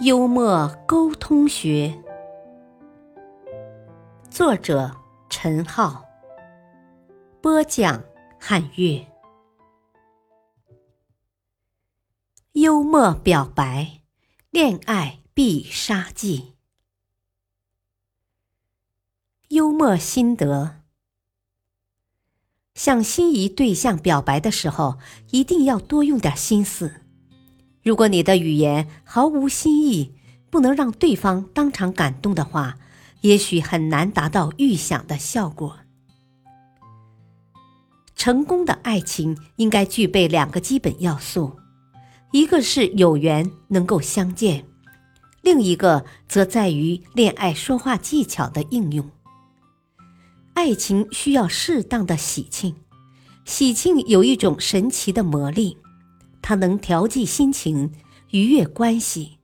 幽默沟通学，作者。陈浩播讲，汉乐。幽默表白，恋爱必杀技。幽默心得：向心仪对象表白的时候，一定要多用点心思。如果你的语言毫无新意，不能让对方当场感动的话。也许很难达到预想的效果。成功的爱情应该具备两个基本要素，一个是有缘能够相见，另一个则在于恋爱说话技巧的应用。爱情需要适当的喜庆，喜庆有一种神奇的魔力，它能调剂心情，愉悦关系。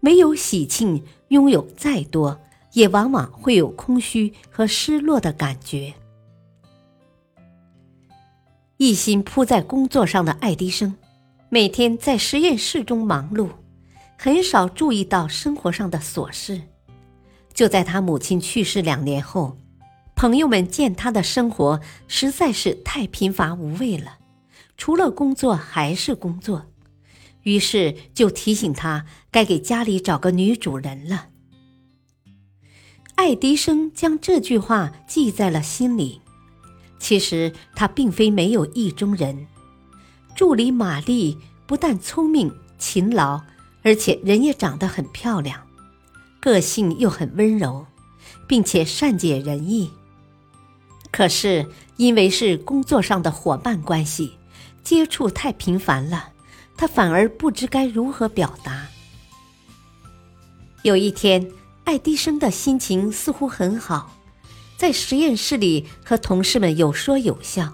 没有喜庆，拥有再多。也往往会有空虚和失落的感觉。一心扑在工作上的爱迪生，每天在实验室中忙碌，很少注意到生活上的琐事。就在他母亲去世两年后，朋友们见他的生活实在是太贫乏无味了，除了工作还是工作，于是就提醒他该给家里找个女主人了。爱迪生将这句话记在了心里。其实他并非没有意中人，助理玛丽不但聪明勤劳，而且人也长得很漂亮，个性又很温柔，并且善解人意。可是因为是工作上的伙伴关系，接触太频繁了，他反而不知该如何表达。有一天。爱迪生的心情似乎很好，在实验室里和同事们有说有笑。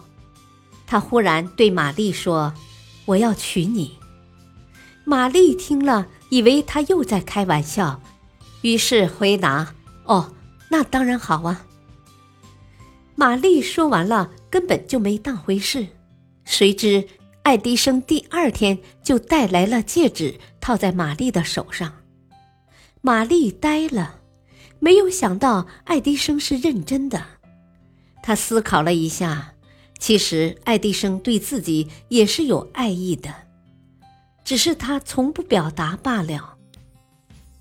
他忽然对玛丽说：“我要娶你。”玛丽听了，以为他又在开玩笑，于是回答：“哦，那当然好啊。”玛丽说完了，根本就没当回事。谁知爱迪生第二天就带来了戒指，套在玛丽的手上。玛丽呆了，没有想到爱迪生是认真的。他思考了一下，其实爱迪生对自己也是有爱意的，只是他从不表达罢了。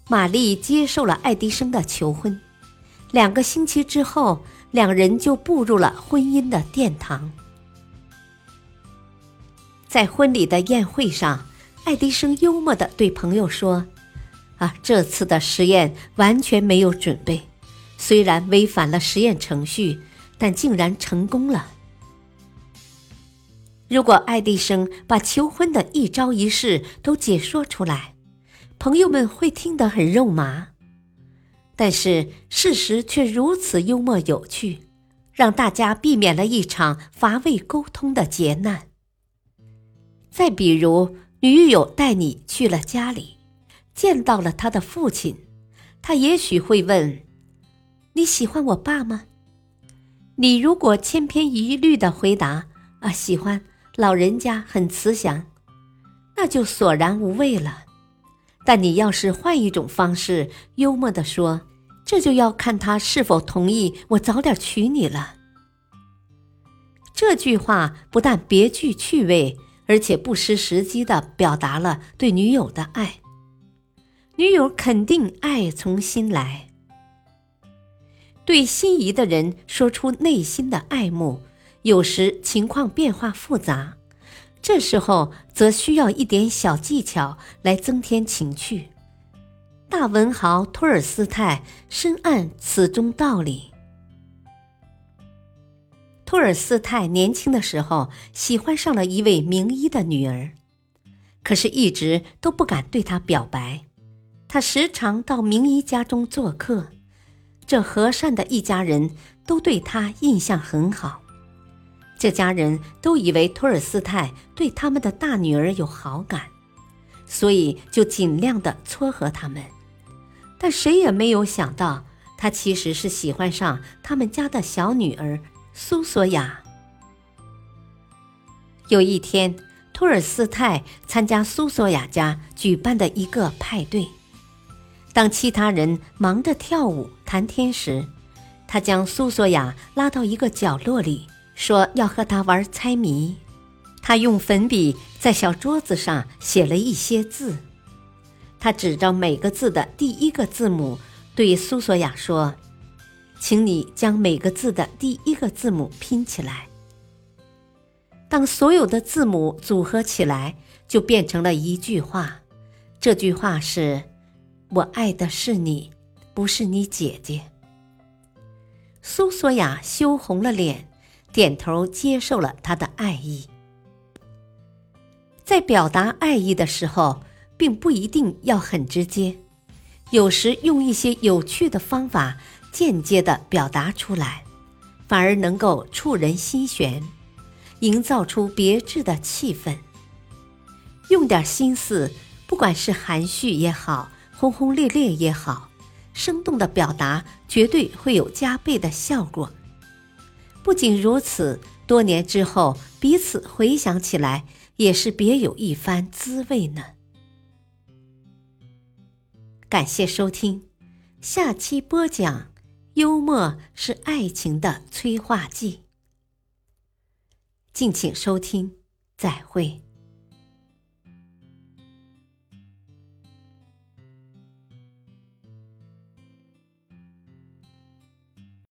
玛丽接受了爱迪生的求婚，两个星期之后，两人就步入了婚姻的殿堂。在婚礼的宴会上，爱迪生幽默地对朋友说。啊，这次的实验完全没有准备，虽然违反了实验程序，但竟然成功了。如果爱迪生把求婚的一招一式都解说出来，朋友们会听得很肉麻。但是事实却如此幽默有趣，让大家避免了一场乏味沟通的劫难。再比如，女友带你去了家里。见到了他的父亲，他也许会问：“你喜欢我爸吗？”你如果千篇一律的回答：“啊，喜欢，老人家很慈祥”，那就索然无味了。但你要是换一种方式，幽默的说：“这就要看他是否同意我早点娶你了。”这句话不但别具趣味，而且不失时机的表达了对女友的爱。女友肯定爱从心来，对心仪的人说出内心的爱慕，有时情况变化复杂，这时候则需要一点小技巧来增添情趣。大文豪托尔斯泰深谙此中道理。托尔斯泰年轻的时候喜欢上了一位名医的女儿，可是一直都不敢对她表白。他时常到名医家中做客，这和善的一家人都对他印象很好。这家人都以为托尔斯泰对他们的大女儿有好感，所以就尽量的撮合他们。但谁也没有想到，他其实是喜欢上他们家的小女儿苏索亚。有一天，托尔斯泰参加苏索亚家举办的一个派对，当其他人忙着跳舞谈天时，他将苏索亚拉到一个角落里。说要和他玩猜谜，他用粉笔在小桌子上写了一些字，他指着每个字的第一个字母，对苏索亚说：“请你将每个字的第一个字母拼起来。当所有的字母组合起来，就变成了一句话。这句话是：我爱的是你，不是你姐姐。”苏索亚羞红了脸。点头接受了他的爱意。在表达爱意的时候，并不一定要很直接，有时用一些有趣的方法间接的表达出来，反而能够触人心弦，营造出别致的气氛。用点心思，不管是含蓄也好，轰轰烈烈也好，生动的表达绝对会有加倍的效果。不仅如此，多年之后彼此回想起来，也是别有一番滋味呢。感谢收听，下期播讲：幽默是爱情的催化剂。敬请收听，再会。